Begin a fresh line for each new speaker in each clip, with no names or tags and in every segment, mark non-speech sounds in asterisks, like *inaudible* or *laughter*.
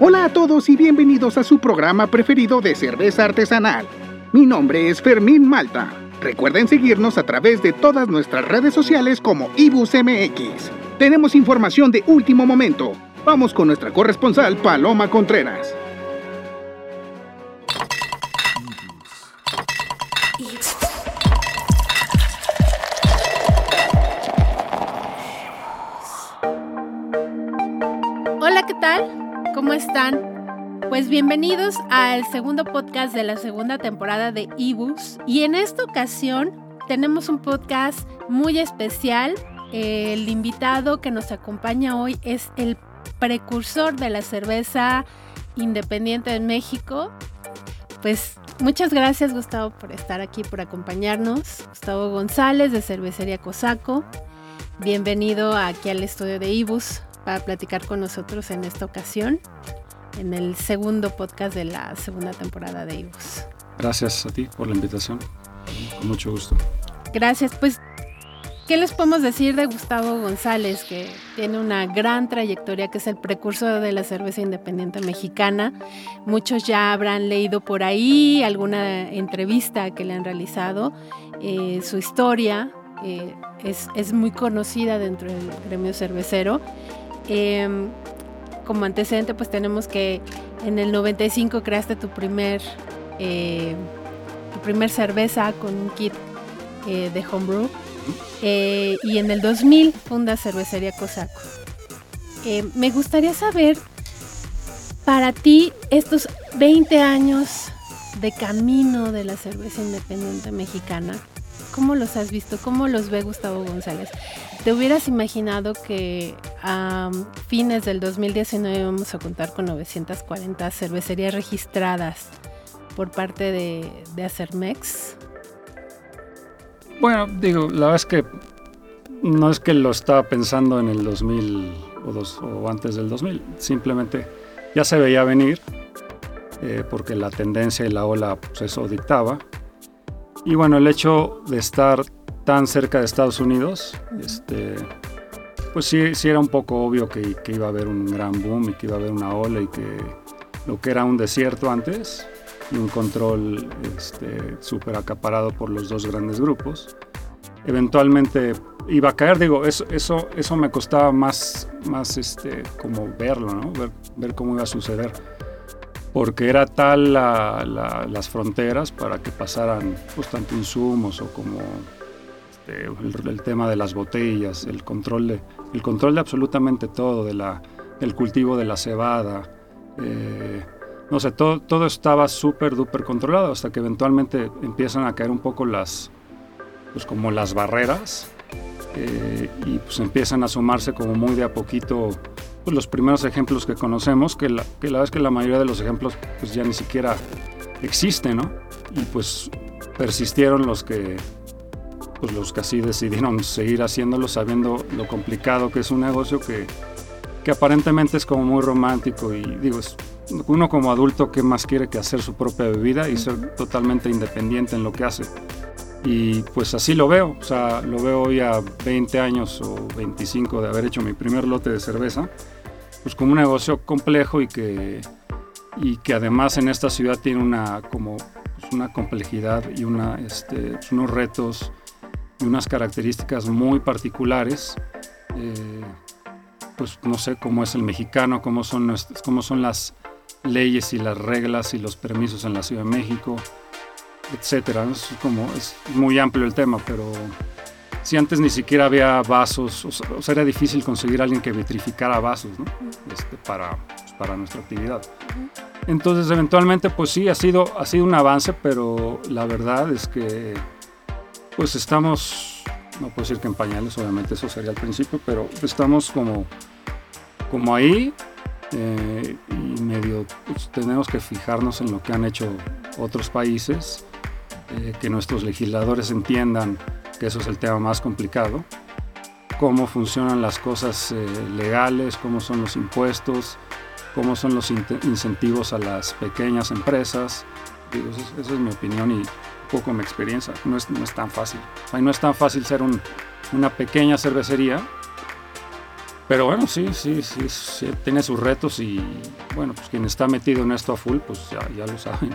Hola a todos y bienvenidos a su programa preferido de cerveza artesanal. Mi nombre es Fermín Malta. Recuerden seguirnos a través de todas nuestras redes sociales como IbusMX. Tenemos información de último momento. Vamos con nuestra corresponsal Paloma Contreras.
Pues bienvenidos al segundo podcast de la segunda temporada de Ibus. Y en esta ocasión tenemos un podcast muy especial. El invitado que nos acompaña hoy es el precursor de la cerveza independiente en México. Pues muchas gracias Gustavo por estar aquí, por acompañarnos. Gustavo González de Cervecería Cosaco. Bienvenido aquí al estudio de Ibus para platicar con nosotros en esta ocasión, en el segundo podcast de la segunda temporada de Ibus.
Gracias a ti por la invitación, con mucho gusto.
Gracias, pues, ¿qué les podemos decir de Gustavo González, que tiene una gran trayectoria, que es el precursor de la cerveza independiente mexicana? Muchos ya habrán leído por ahí alguna entrevista que le han realizado, eh, su historia. Eh, es, es muy conocida dentro del gremio cervecero Em, como antecedente, pues tenemos que en el 95 creaste tu primer, eh, tu primer cerveza con un kit eh, de homebrew. Eh, y en el 2000 funda Cervecería Cosaco. me gustaría saber, para ti, estos 20 años de camino de la cerveza independiente mexicana, ¿cómo los has visto? ¿Cómo los ve Gustavo González? ¿Te hubieras imaginado que a fines del 2019 íbamos a contar con 940 cervecerías registradas por parte de, de Acermex?
Bueno, digo, la verdad es que no es que lo estaba pensando en el 2000 o, o antes del 2000, simplemente ya se veía venir eh, porque la tendencia y la ola pues eso dictaba. Y bueno, el hecho de estar tan cerca de Estados Unidos, este, pues sí, sí era un poco obvio que, iba a haber un gran boom y que iba a haber una ola y que lo que era un desierto antes y un control este, súper acaparado por los dos grandes grupos, eventualmente iba a caer. Digo, eso, eso, me costaba más, más este, como verlo, ¿no? ver, ver cómo iba a suceder porque era tal las fronteras para que pasaran pues, tanto insumos o como este, el, tema de las botellas, el control de, el control de absolutamente todo, de la, el cultivo de la cebada. Eh, no sé, todo, todo estaba súper, duper controlado hasta que eventualmente empiezan a caer un poco las, pues como las barreras eh, y pues empiezan a sumarse como muy de a poquito pues los primeros ejemplos que conocemos, que la, que la es que la mayoría de los ejemplos pues ya ni siquiera existen, ¿no? Y pues persistieron los que pues los que así decidieron seguir haciéndolo sabiendo lo complicado que es un negocio que, que aparentemente es como muy romántico y digo, es, uno como adulto que más quiere que hacer su propia bebida y ser totalmente independiente en lo que hace. Y pues así lo veo, o sea, lo veo hoy a 20 años o 25 de haber hecho mi primer lote de cerveza, pues como un negocio complejo y que, y que además en esta ciudad tiene una, como, pues una complejidad y una, este, unos retos unas características muy particulares. Eh, pues no sé cómo es el mexicano, cómo son, nuestras, cómo son las leyes y las reglas y los permisos en la Ciudad de México, etcétera. Es, como, es muy amplio el tema, pero si antes ni siquiera había vasos, o sea, era difícil conseguir a alguien que vitrificara vasos este, para, pues, para nuestra actividad. Entonces, eventualmente, pues sí, ha sido, ha sido un avance, pero la verdad es que pues estamos, no puedo decir que en pañales, obviamente eso sería al principio, pero estamos como, como ahí eh, y medio pues, tenemos que fijarnos en lo que han hecho otros países, eh, que nuestros legisladores entiendan que eso es el tema más complicado, cómo funcionan las cosas eh, legales, cómo son los impuestos, cómo son los incentivos a las pequeñas empresas. esa es mi opinión y poco mi experiencia. No es, no es tan fácil. no es tan fácil ser una pequeña cervecería. Pero bueno, sí, sí, sí, tiene sus retos y bueno, pues quien está metido en esto a full, pues ya, lo sabe.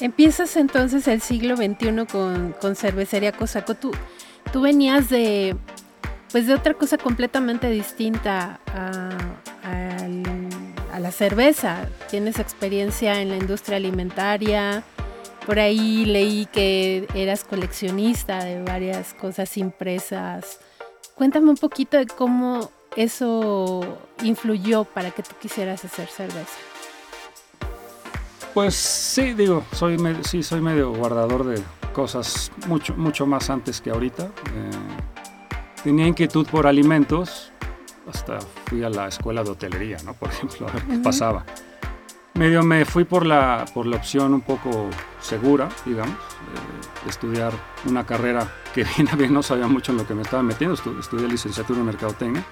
Empiezas entonces el siglo XXI con, con Cervecería Cosaco. Tú, tú venías de, pues de otra cosa completamente distinta a la cerveza. Tienes experiencia en la industria alimentaria, por ahí leí que eras coleccionista de varias cosas impresas. Cuéntame un poquito de cómo eso influyó para que tú quisieras hacer cerveza.
Pues sí, digo, soy sí, soy medio guardador de cosas mucho, mucho más antes que ahorita. Eh, tenía inquietud por alimentos, hasta fui a la escuela de hotelería, ¿no? Por ejemplo, a ver qué pasaba medio me fui por la, por la opción un poco segura, digamos, de estudiar una carrera que *laughs* bien a bien no sabía mucho en lo que me estaba metiendo, estudié licenciatura en mercadotecnia,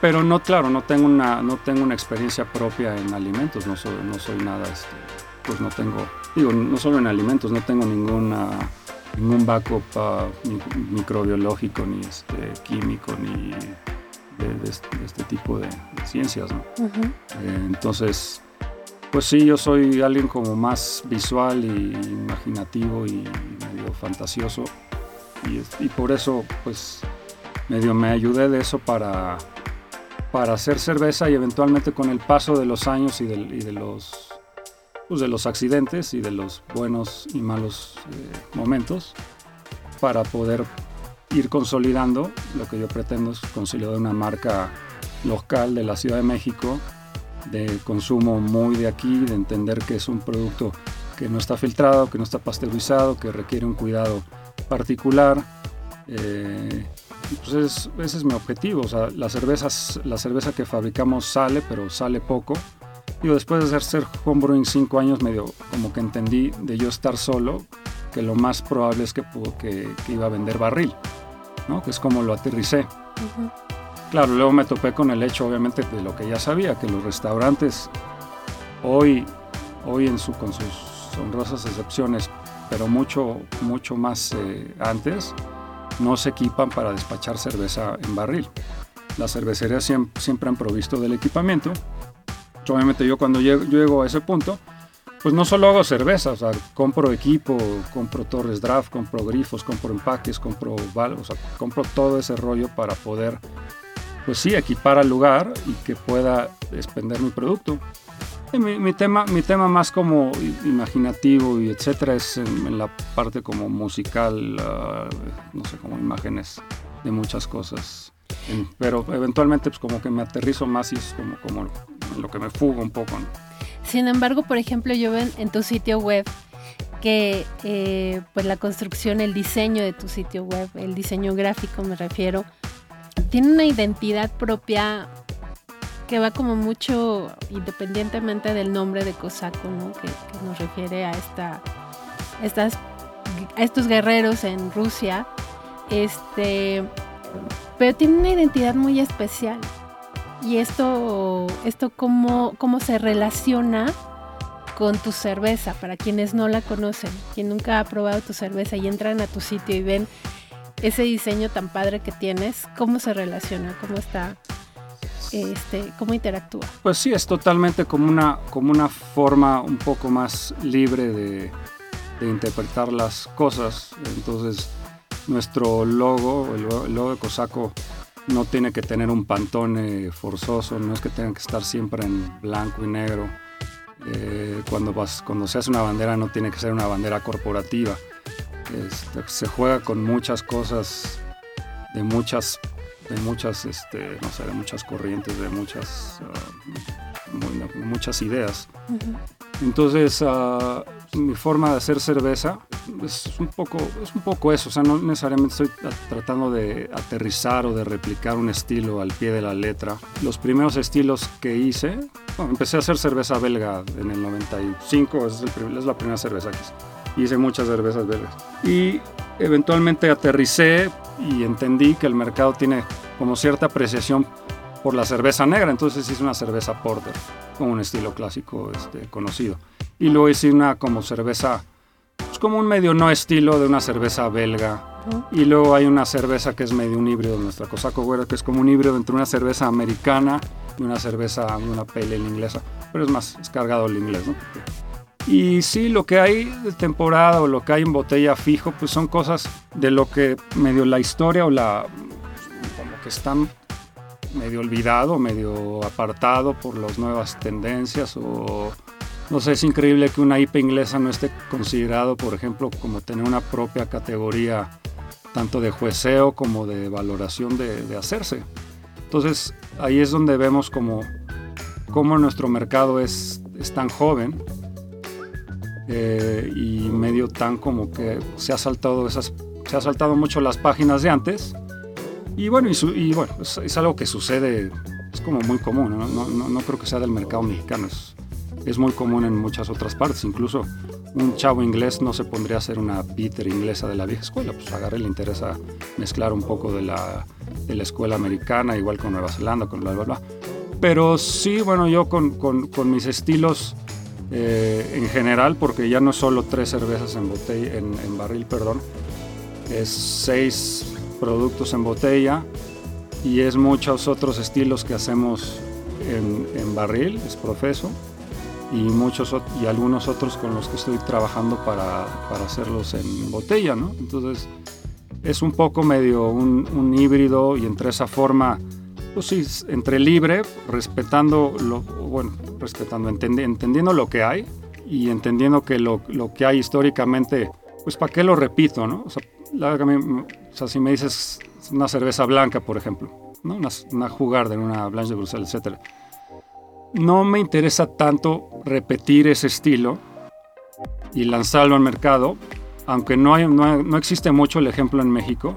pero no, claro, no tengo una, no tengo una experiencia propia en alimentos, no soy, no soy nada, este, pues no tengo, digo, no solo en alimentos, no tengo ninguna, ningún backup microbiológico, ni este, químico, ni de, este, tipo de, ciencias, ¿no? Eh, entonces, pues sí, yo soy alguien como más visual y imaginativo y medio fantasioso. Y, por eso pues medio me ayudé de eso para, para hacer cerveza y eventualmente con el paso de los años y de, los, pues, de los accidentes y de los buenos y malos eh, momentos para poder ir consolidando lo que yo pretendo es consolidar una marca local de la Ciudad de México de consumo muy de aquí, de entender que es un producto que no está filtrado, que no está pasteurizado, que requiere un cuidado particular. Eh, pues ese es mi objetivo. O sea, la, cerveza, la cerveza que fabricamos sale, pero sale poco. Y después de hacer homebrewing cinco años, medio como que entendí de yo estar solo, que lo más probable es que, que, que iba a vender barril, ¿no? que es como lo aterricé. Claro, luego me topé con el hecho, obviamente, de lo que ya sabía, que los restaurantes hoy, hoy en su, con sus honrosas excepciones, pero mucho, mucho más eh, antes, no se equipan para despachar cerveza en barril. Las cervecerías siempre, han provisto del equipamiento. Obviamente yo cuando llego, a ese punto, pues no solo hago cerveza, o sea, compro equipo, compro torres draft, compro grifos, compro empaques, compro, o sea, compro todo ese rollo para poder pues sí, equipar al lugar y que pueda expender mi producto. mi, tema, mi tema más como imaginativo y etcétera es en, la parte como musical, ah, no sé, como imágenes de muchas cosas. pero eventualmente pues como que me aterrizo más y es como, como lo que me fuga un poco.
Sin embargo, por ejemplo, yo ven en tu sitio web que eh, pues la construcción, el diseño de tu sitio web, el diseño gráfico me refiero, tiene una identidad propia que va como mucho independientemente del nombre de Cosaco, ¿no? que, nos refiere a esta, estas, a estos guerreros en Rusia. Este, pero tiene una identidad muy especial. Y esto, esto cómo, cómo se relaciona con tu cerveza, para quienes no la conocen, quien nunca ha probado tu cerveza y entran a tu sitio y ven ese diseño tan padre que tienes, ¿cómo se relaciona? ¿Cómo está? Este, ¿Cómo interactúa?
Pues sí, es totalmente como una, como una forma un poco más libre de, interpretar las cosas. Entonces, nuestro logo, el logo de Cosaco, no tiene que tener un pantone forzoso, no es que tenga que estar siempre en blanco y negro. Eh, cuando, vas, cuando se hace una bandera no tiene que ser una bandera corporativa. Este, se juega con muchas cosas, de muchas, de muchas, este, no sé, de muchas corrientes, de muchas, ah, muchas ideas. Entonces, ah, mi forma de hacer cerveza es un, poco, es un poco eso, o sea, no necesariamente estoy tratando de aterrizar o de replicar un estilo al pie de la letra. Los primeros estilos que hice, bueno, empecé a hacer cerveza belga en el 95, es, es la primera cerveza que hice hice muchas cervezas belgas. Y eventualmente aterricé y entendí que el mercado tiene como cierta apreciación por la cerveza negra, entonces hice una cerveza porter con un estilo clásico este, conocido. Y luego hice una como cerveza pues, como un medio no estilo de una cerveza belga. Y luego hay una cerveza que es medio un híbrido, nuestra Cosaco Güera, que es como un híbrido entre una cerveza americana y una cerveza, una pale inglesa. Pero es más, es cargado el inglés, ¿no? Y sí, lo que hay de temporada o lo que hay en botella fijo, pues son cosas de lo que medio la historia o la... como que están medio olvidado, medio apartado por las nuevas tendencias o no sé, es increíble que una IPA inglesa no esté considerado, por ejemplo, como tener una propia categoría tanto de jueceo como de valoración de, hacerse. Entonces ahí es donde vemos como, como nuestro mercado es, es tan joven eh, y medio tan como que se ha saltado esas se ha saltado mucho las páginas de antes y bueno y, bueno es, algo que sucede es como muy común ¿no? No, no, no creo que sea del mercado mexicano es, es muy común en muchas otras partes. Incluso un chavo inglés no se pondría a hacer una Peter inglesa de la vieja escuela, pues a le interesa mezclar un poco de la, de la escuela americana, igual con Nueva Zelanda, con bla, bla, bla. Pero sí, bueno, yo con, con, con mis estilos eh, en general, porque ya no es solo tres cervezas en, botella, en, en barril, perdón, es seis productos en botella y es muchos otros estilos que hacemos en, en barril, es profeso y muchos y algunos otros con los que estoy trabajando para, para hacerlos en botella, ¿no? Entonces es un poco medio un, un híbrido y entre esa forma, pues sí, entre libre, respetando lo, bueno, respetando, entendiendo lo que hay y entendiendo que lo, lo, que hay históricamente, pues para qué lo repito, ¿no? O sea, o sea, si me dices una cerveza blanca, por ejemplo, ¿no? Una, una jugar de una Blanche de Bruselas, etcétera no me interesa tanto repetir ese estilo y lanzarlo al mercado, aunque no, hay, no, existe mucho el ejemplo en México,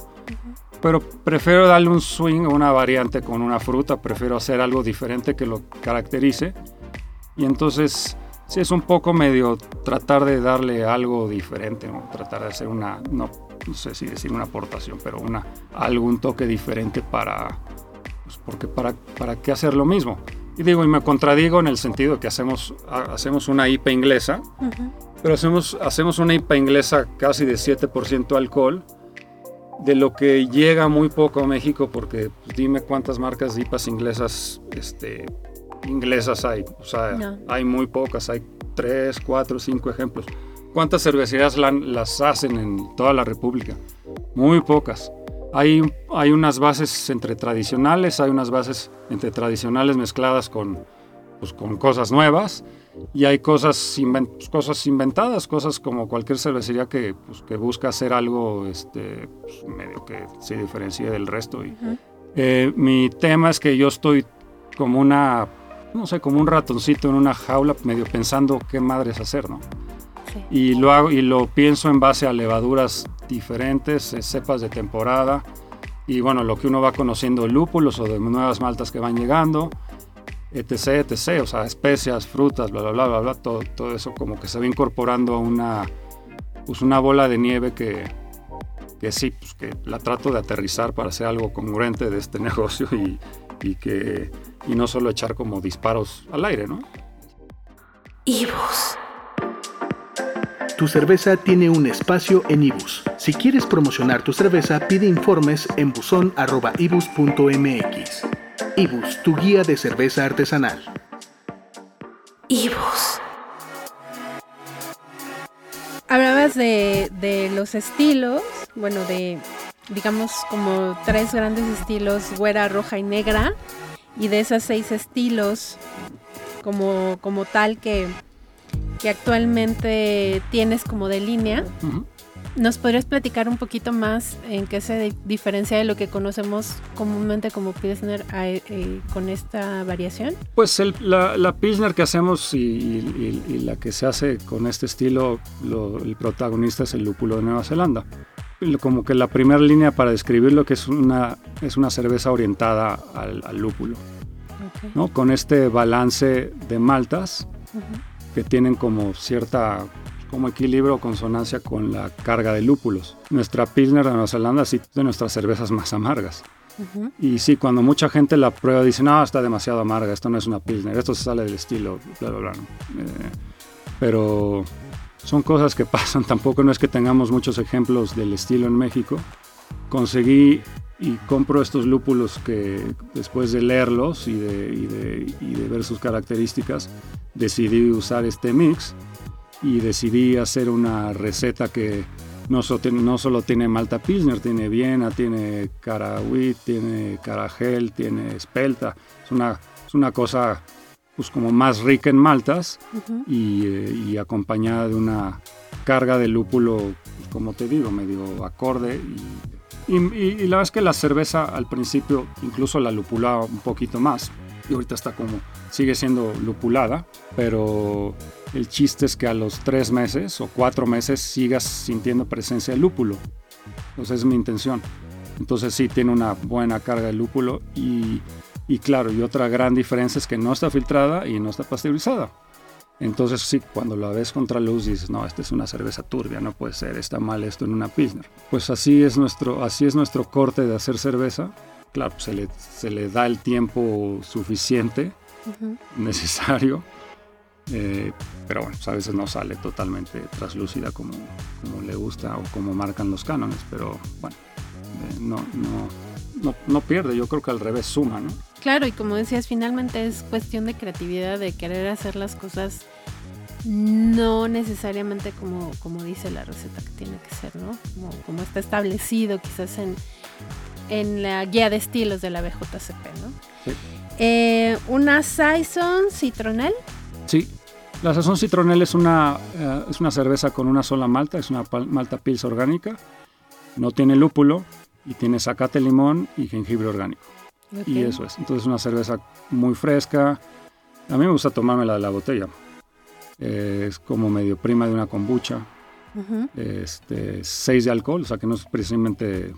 pero prefiero darle un swing una variante con una fruta, prefiero hacer algo diferente que lo caracterice. Y entonces, sí es un poco medio tratar de darle algo diferente, o tratar de hacer una, no, sé si decir una aportación, pero una, algún toque diferente para, pues porque para, para qué hacer lo mismo. Y digo, y me contradigo en el sentido que hacemos, hacemos una IPA inglesa, pero hacemos, hacemos una IPA inglesa casi de 7% alcohol, de lo que llega muy poco a México, porque pues, dime cuántas marcas de IPAs inglesas, este, inglesas hay. O sea, hay muy pocas, hay 3, 4, 5 ejemplos. ¿Cuántas cervecerías las hacen en toda la República? Muy pocas. Hay, hay unas bases entre tradicionales, hay unas bases entre tradicionales mezcladas con, pues, con cosas nuevas y hay cosas, cosas inventadas, cosas como cualquier cervecería que, pues, que busca hacer algo este, pues, medio que se diferencie del resto. Y, eh, mi tema es que yo estoy como una, no sé, como un ratoncito en una jaula medio pensando qué madres hacer, ¿no? Y lo hago y lo pienso en base a levaduras diferentes, eh, cepas de temporada y bueno, lo que uno va conociendo lúpulos o de nuevas maltas que van llegando, etc, etc, o sea, especias, frutas, bla, bla, bla, bla, bla todo, todo eso como que se va incorporando a una, pues una bola de nieve que, que sí, pues que la trato de aterrizar para hacer algo congruente de este *laughs* negocio y, y que y no solo echar como disparos al aire, ¿no?
Ibus. Tu cerveza tiene un espacio en Ibus. Si quieres promocionar tu cerveza, pide informes en buzón.ibus.mx. Ibus, tu guía de cerveza artesanal.
Ibus. Hablabas de, de los estilos, bueno, de digamos como tres grandes estilos, güera, roja y negra, y de esos seis estilos como, como tal que que actualmente tienes como de línea. ¿Nos podrías platicar un poquito más en qué se diferencia de lo que conocemos comúnmente como Pilsner eh, con esta variación?
Pues la, Pilsner que hacemos y, la que se hace con este estilo, el protagonista es el lúpulo de Nueva Zelanda. Como que la primera línea para describirlo que es una, es una cerveza orientada al, lúpulo, ¿no? con este balance de maltas que tienen como cierta como equilibrio o consonancia con la carga de lúpulos. Nuestra Pilsner de Nueva Zelanda sí de nuestras cervezas más amargas. Y sí, cuando mucha gente la prueba dice, no, está demasiado amarga, esto no es una Pilsner, esto se sale del estilo, bla, bla, bla. Eh, pero, son cosas que *laughs* pasan, tampoco no es que tengamos muchos ejemplos del estilo en México. Conseguí y compro estos lúpulos que después de leerlos y de, ver sus características, decidí usar este mix y decidí hacer una receta que no, no solo tiene Malta Pilsner, tiene Viena, tiene Carahuit, tiene Caragel, tiene Espelta. Es una, es una cosa pues como más rica en maltas eh, y, acompañada de una carga de lúpulo, pues, como te digo, medio acorde. Y, y, la verdad es que la cerveza al principio incluso la lupulaba un poquito más. Y ahorita está como, sigue siendo lupulada, pero el chiste es que a los tres meses o cuatro meses sigas sintiendo presencia de lúpulo. Entonces es mi intención. Entonces sí tiene una buena carga de lúpulo y claro, y otra gran diferencia es que no está filtrada y no está pasteurizada. Entonces sí, cuando la ves contra luz dices, no, esta es una cerveza turbia, no puede ser, está mal esto en una Pilsner. Pues así es nuestro, así es nuestro corte de hacer cerveza. Claro, se le, se le da el tiempo suficiente, necesario, eh, pero bueno, pues a veces no sale totalmente traslúcida como, como le gusta o como marcan los cánones, pero bueno, eh, no, no, no, no pierde, yo creo que al revés suma, ¿no?
Claro, y como decías, finalmente es cuestión de creatividad, de querer hacer las cosas no necesariamente como, como dice la receta que tiene que ser, ¿no? Como, está establecido quizás en, en la guía de estilos de la BJCP, ¿no? Sí. Eh, una Saison Citronel.
Sí, la Saison Citronel es una, eh, es una cerveza con una sola malta, es una malta pils orgánica, no tiene lúpulo y tiene zacate, limón y jengibre orgánico. Y eso es. Entonces una cerveza muy fresca. A mí me gusta tomármela de la botella. es como medio prima de una kombucha. este, 6 de alcohol, o sea que no es precisamente eh,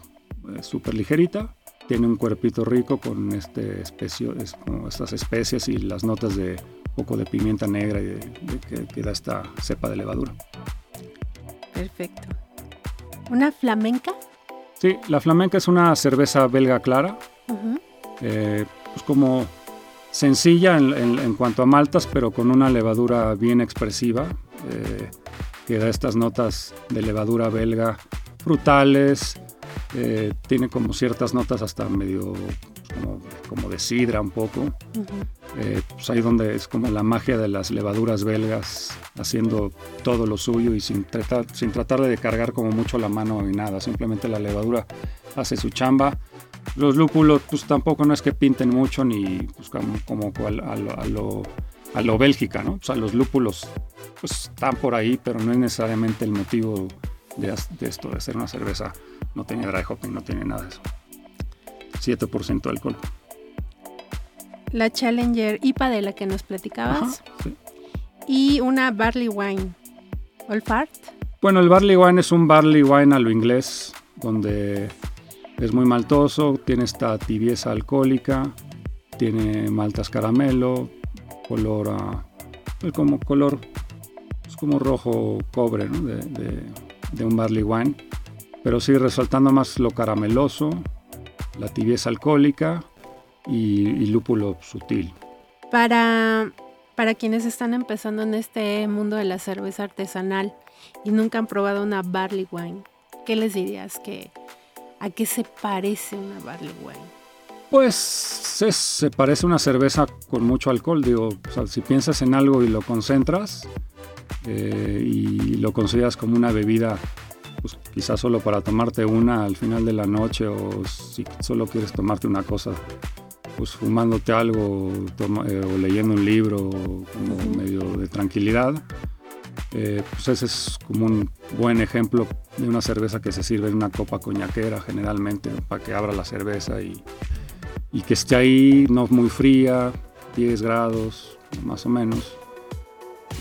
súper ligerita. Tiene un cuerpito rico con este especio, es como estas especias y las notas de poco de pimienta negra y que, da esta cepa de levadura.
Perfecto. ¿Una flamenca?
Sí, la flamenca es una cerveza belga clara. Eh, pues como sencilla en, cuanto a maltas, pero con una levadura bien expresiva, eh, que da estas notas de levadura belga frutales, eh, tiene como ciertas notas hasta medio como, de sidra un poco. pues ahí donde es como la magia de las levaduras belgas haciendo todo lo suyo y sin tratar, sin tratar de cargar como mucho la mano ni nada, simplemente la levadura hace su chamba los lúpulos, pues tampoco no es que pinten mucho ni pues, como, a, lo, a, lo, Bélgica, ¿no? O sea, los lúpulos pues están por ahí, pero no es necesariamente el motivo de, esto, de hacer una cerveza. No tiene dry hopping, no tiene nada de eso. 7% de alcohol.
La Challenger IPA de la que nos platicabas. Y una Barley Wine. ¿Olfart?
Bueno, el Barley Wine es un Barley Wine a lo inglés, donde es muy maltoso, tiene esta tibieza alcohólica, tiene maltas caramelo, color a, pues como color es como rojo cobre de, un barley wine, pero sí resaltando más lo carameloso, la tibieza alcohólica y, lúpulo sutil.
Para, para quienes están empezando en este mundo de la cerveza artesanal y nunca han probado una barley wine, ¿qué les dirías que ¿A qué se parece una barley wine?
Pues se parece a una cerveza con mucho alcohol. Digo, si piensas en algo y lo concentras eh, y lo consideras como una bebida, pues quizás solo para tomarte una al final de la noche o si solo quieres tomarte una cosa, pues fumándote algo eh, o leyendo un libro como medio de tranquilidad eh, pues ese es como un buen ejemplo de una cerveza que se sirve en una copa coñaquera generalmente para que abra la cerveza y, y que esté ahí no muy fría, 10 grados más o menos.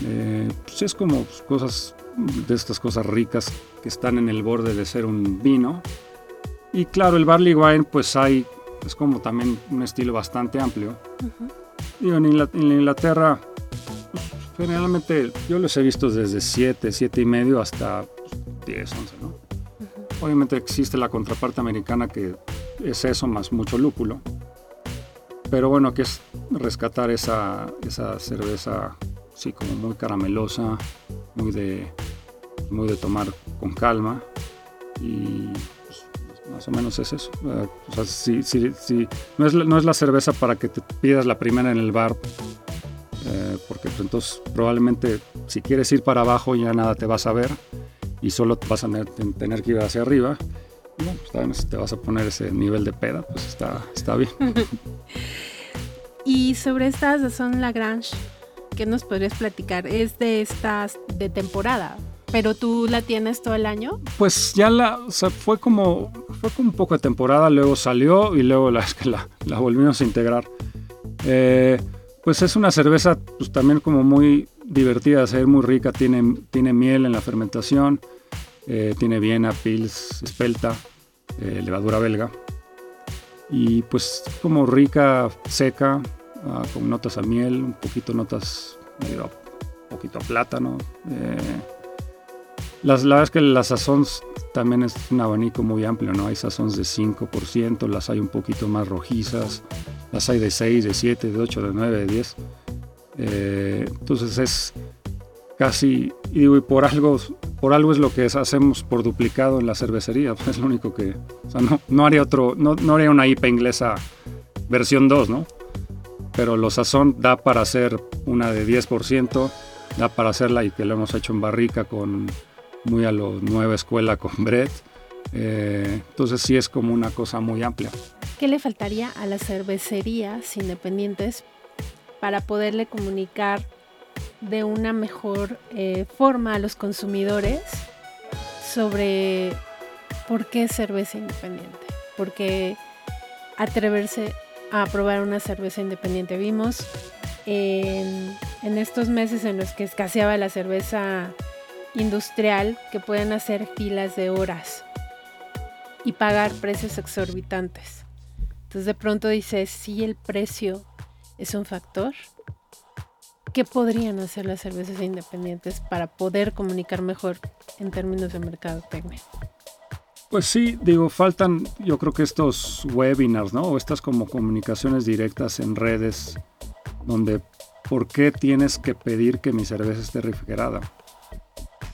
Eh, pues es como cosas de estas cosas ricas que están en el borde de ser un vino. Y claro, el barley wine pues hay, es como también un estilo bastante amplio. en Inglaterra Generalmente yo los he visto desde 7, 7 y medio hasta 10, 11, ¿no? Obviamente existe la contraparte americana que es eso más mucho lúpulo. Pero bueno, que es rescatar esa, esa cerveza, sí, como muy caramelosa, muy de, muy de tomar con calma y pues, más o menos es eso. Eh, o sea, si, si, no, es, no es la cerveza para que te pidas la primera en el bar, eh, porque pues, entonces probablemente si quieres ir para abajo ya nada te vas a ver y solo vas a tener que ir hacia arriba. Bueno, pues, si te vas a poner ese nivel de peda, pues está, está bien. *laughs*
y sobre estas son Lagrange, ¿qué nos podrías platicar? Es de estas de temporada, pero tú la tienes todo el año.
Pues ya la, o sea, fue como, fue un poco de temporada, luego salió y luego la, *laughs* la, la volvimos a integrar. Eh, pues es una cerveza pues también como muy divertida de hacer, muy rica, tiene, tiene miel en la fermentación, eh, tiene Viena, Pils, Espelta, eh, levadura belga. Y pues como rica, seca, ah, con notas a miel, un poquito notas, medio, un poquito a plátano. Eh, las, la verdad es que la sazón también es un abanico muy amplio, ¿no? Hay sazones de 5%, las hay un poquito más rojizas, las hay de 6, de 7, de 8, de 9, de 10. Eh, entonces es casi, y digo, y por algo, por algo es lo que hacemos por duplicado en la cervecería, *laughs* es lo único que, o sea, no, no haría otro, no, no haría una IPA inglesa versión 2, ¿no? Pero lo sazón da para hacer una de 10%, da para hacerla y que lo hemos hecho en barrica con muy a la nueva escuela con Brett. Eh, entonces sí es como una cosa muy amplia.
¿Qué le faltaría a las cervecerías independientes para poderle comunicar de una mejor eh, forma a los consumidores sobre por qué cerveza independiente? Porque atreverse a probar una cerveza independiente. Vimos en, estos meses en los que escaseaba la cerveza industrial que pueden hacer filas de horas y pagar precios exorbitantes. Entonces de pronto dices, si el precio es un factor, ¿qué podrían hacer las cervezas independientes para poder comunicar mejor en términos de mercado técnico?
Pues sí, digo, faltan yo creo que estos webinars, ¿no? O estas como comunicaciones directas en redes, donde ¿por qué tienes que pedir que mi cerveza esté refrigerada?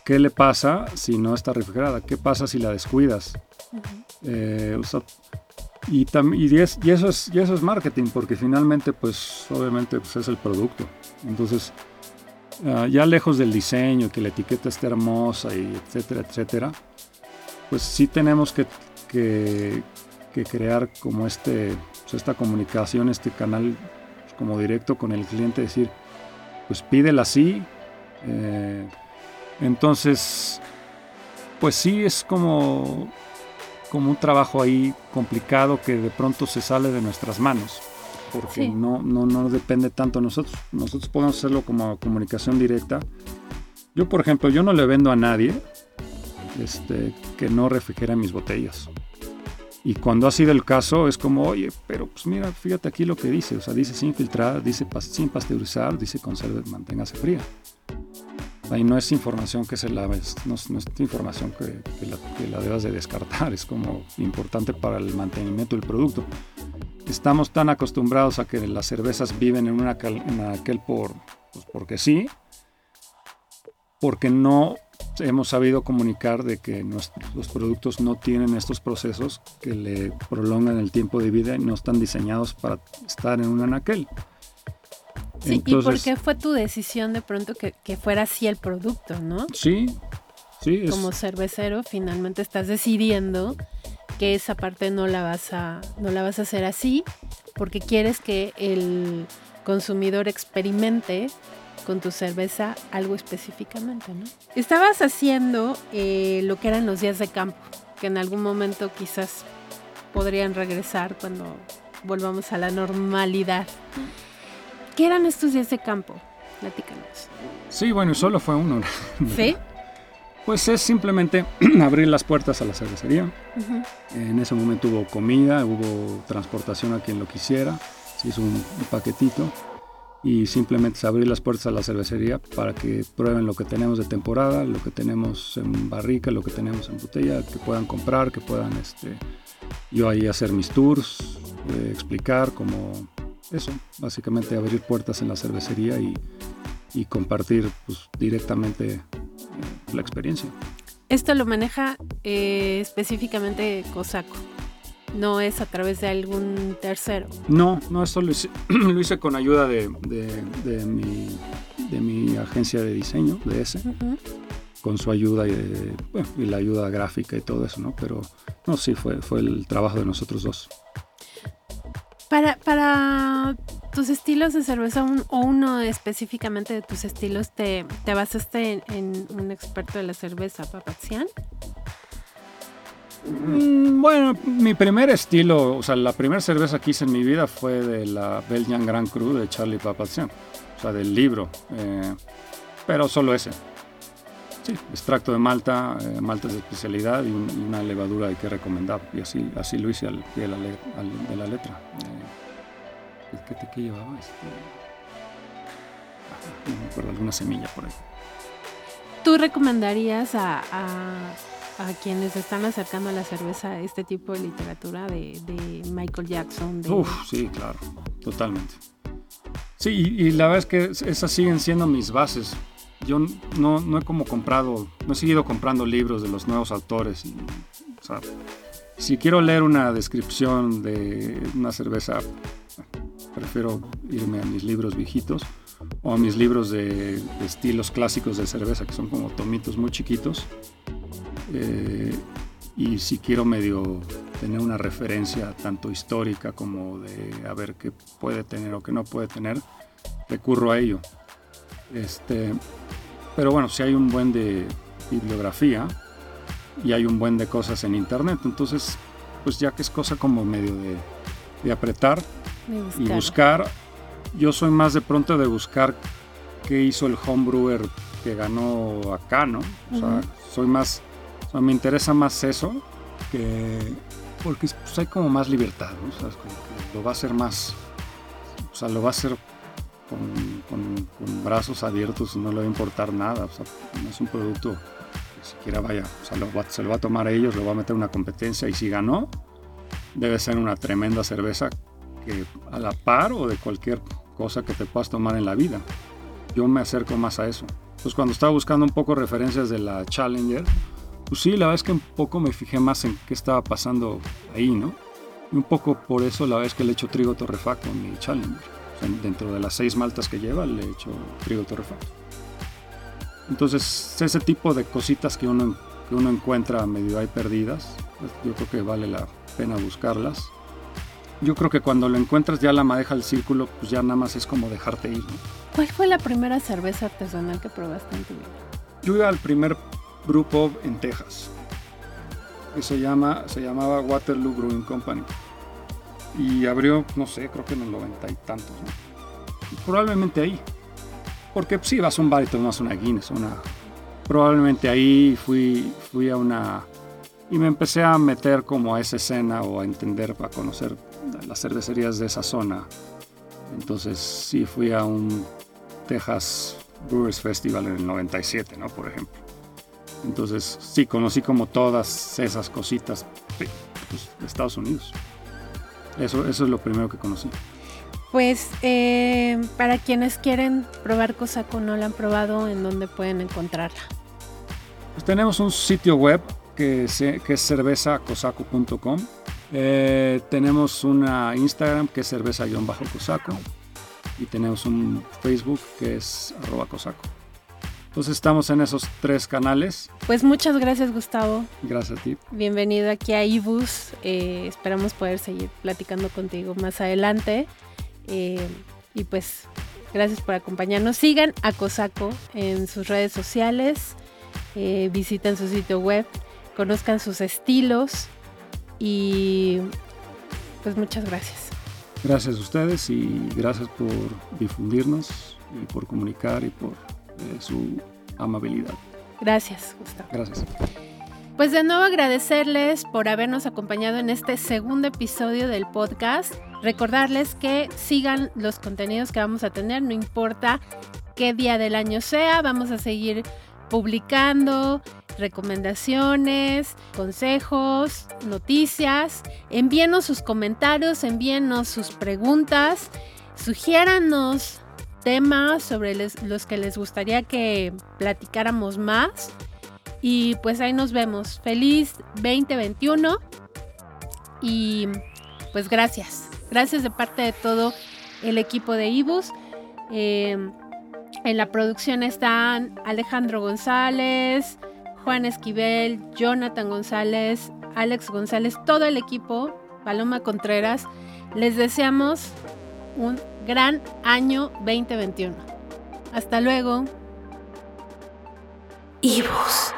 ¿Qué le pasa si no está refrigerada? ¿Qué pasa si la descuidas? Eh, y, y, eso es, y eso es marketing, porque finalmente, pues obviamente pues, es el producto. Entonces, ah, ya lejos del diseño, que la etiqueta esté hermosa, y etcétera, etcétera, pues sí tenemos que, que, crear como este, pues, esta comunicación, este canal pues, como directo con el cliente, decir, pues pídela así. Eh, entonces, pues sí es como, como un trabajo ahí complicado que de pronto se sale de nuestras manos, porque no, no, no depende tanto de nosotros. Nosotros podemos hacerlo como comunicación directa. Yo, por ejemplo, yo no le vendo a nadie este, que no refrigera mis botellas. Y cuando ha sido el caso, es como, oye, pero pues mira, fíjate aquí lo que dice. O sea, dice sin filtrar, dice sin pasteurizar, dice conserve, manténgase fría. Ahí no es información que se la no, no es información que, la, debas de descartar, es como importante para el mantenimiento del producto. Estamos tan acostumbrados a que las cervezas viven en, una, en aquel por, pues porque sí, porque no hemos sabido comunicar de que los productos no tienen estos procesos que le prolongan el tiempo de vida y no están diseñados para estar en un anaquel.
Sí, ¿y por qué fue tu decisión de pronto que, fuera así el producto, no?
Sí, sí.
Como cervecero, finalmente estás decidiendo que esa parte no la vas a, no la vas a hacer así, porque quieres que el consumidor experimente con tu cerveza algo específicamente, ¿no? Estabas haciendo eh, lo que eran los días de campo, que en algún momento quizás podrían regresar cuando volvamos a la normalidad. ¿Qué eran estos días de campo? Platícanos.
Sí, bueno, solo fue uno.
¿Sí?
Pues es simplemente *clears throat* abrir las puertas a la cervecería. En ese momento hubo comida, hubo transportación a quien lo quisiera, se hizo un, paquetito y simplemente abrir las puertas a la cervecería para que prueben lo que tenemos de temporada, lo que tenemos en barrica, lo que tenemos en botella, que puedan comprar, que puedan este, yo ahí hacer mis tours, eh, explicar cómo eso, básicamente abrir puertas en la cervecería y, compartir pues, directamente eh, la experiencia.
Esto lo maneja eh, específicamente Cosaco. No es a través de algún tercero.
No, no, esto lo hice, *clears throat* lo hice con ayuda de, de, mi, de, mi, agencia de diseño, de ese, con su ayuda y, y, la ayuda gráfica y todo eso, ¿no? Pero no, sí, fue, fue el trabajo de nosotros dos.
Para, para tus estilos de cerveza o uno específicamente de tus estilos, ¿te, te basaste en, un experto de la cerveza, Papazian?
Mm, bueno, mi primer estilo, o sea, la primera cerveza que hice en mi vida fue de la Belgian Grand Cru de Charlie Papazian, o sea, del libro, eh, pero solo ese. Sí, extracto de malta, eh, maltas de especialidad y, una levadura que recomendar. Y así, así lo hice al pie de la, letra. Eh, ¿qué, ¿Qué llevaba? Este, ah, no me acuerdo, alguna semilla por ahí.
¿Tú recomendarías a, a, quienes están acercando a la cerveza este tipo de literatura de, de Michael Jackson? De...
Uf, sí, claro, totalmente. Sí, y, y, la verdad es que esas siguen siendo mis bases yo no, no he como comprado, no he seguido comprando libros de los nuevos autores. o sea, si quiero leer una descripción de una cerveza, prefiero irme a mis libros viejitos o a mis libros de, estilos clásicos de cerveza, que son como tomitos muy chiquitos. Eh, y si quiero medio tener una referencia tanto histórica como de a ver qué puede tener o qué no puede tener, recurro a ello. Este, pero bueno, si hay un buen de bibliografía y hay un buen de cosas en internet, entonces pues ya que es cosa como medio de, apretar y buscar, yo soy más de pronto de buscar qué hizo el homebrewer que ganó acá, ¿no? O sea, soy más, o sea, me interesa más eso que porque pues, hay como más libertad, ¿no? O sea, lo va a hacer más, o sea, lo va a hacer con, brazos abiertos no le va a importar nada. O sea, no es un producto que siquiera vaya, o sea, se lo va a tomar a ellos, lo va a meter en una competencia y si ganó, debe ser una tremenda cerveza que a la par o de cualquier cosa que te puedas tomar en la vida. Yo me acerco más a eso. Pues cuando estaba buscando un poco referencias de la Challenger, pues sí, la verdad es que un poco me fijé más en qué estaba pasando ahí, ¿no? Y un poco por eso la vez que le echo trigo torrefacto en mi Challenger dentro de las seis maltas que lleva le he hecho trigo torrefacto. Entonces, ese tipo de cositas que uno, que uno encuentra medio ahí perdidas, pues, yo creo que vale la pena buscarlas. Yo creo que cuando lo encuentras ya la madeja del círculo, pues ya nada más es como dejarte ir.
¿Cuál fue la primera cerveza artesanal que probaste en tu vida?
Yo iba al primer grupo en Texas, que se, llama, se llamaba Waterloo Brewing Company y abrió, no sé, creo que en el noventa y tantos. probablemente ahí. Porque si pues, vas a un bar y tomas una Guinness, una... Probablemente ahí fui, fui a una... Y me empecé a meter como a esa escena o a entender, a conocer las cervecerías de esa zona. Entonces sí fui a un Texas Brewers Festival en el 97, ¿no? Por ejemplo. Entonces sí conocí como todas esas cositas pues, de Estados Unidos. Eso, eso es lo primero que conocí.
Pues eh, para quienes quieren probar Cosaco, no la han probado, ¿en dónde pueden encontrarla?
Pues tenemos un sitio web que, que es cervezacosaco.com. Eh, tenemos una Instagram que es cerveza-cosaco. Y tenemos un Facebook que es arroba cosaco. Entonces estamos en esos tres canales.
Pues muchas gracias Gustavo.
Gracias a ti.
Bienvenido aquí a Ibus. Eh, esperamos poder seguir platicando contigo más adelante. Eh, y pues gracias por acompañarnos. Sigan a Cosaco en sus redes sociales. Eh, visiten su sitio web. Conozcan sus estilos. Y pues muchas gracias.
Gracias a ustedes y gracias por difundirnos y por comunicar y por su amabilidad.
Gracias, Gustavo.
Gracias.
Pues de nuevo agradecerles por habernos acompañado en este segundo episodio del podcast. Recordarles que sigan los contenidos que vamos a tener, no importa qué día del año sea, vamos a seguir publicando recomendaciones, consejos, noticias. Envíenos sus comentarios, envíenos sus preguntas, sugiéranos temas sobre los que les gustaría que platicáramos más. Y pues ahí nos vemos. Feliz 2021. Y pues gracias. Gracias de parte de todo el equipo de Ibus. Em, en la producción están Alejandro González, Juan Esquivel, Jonathan González, Alex González, todo el equipo, Paloma Contreras. Les deseamos un gran año 2021. Hasta luego.
Ibus.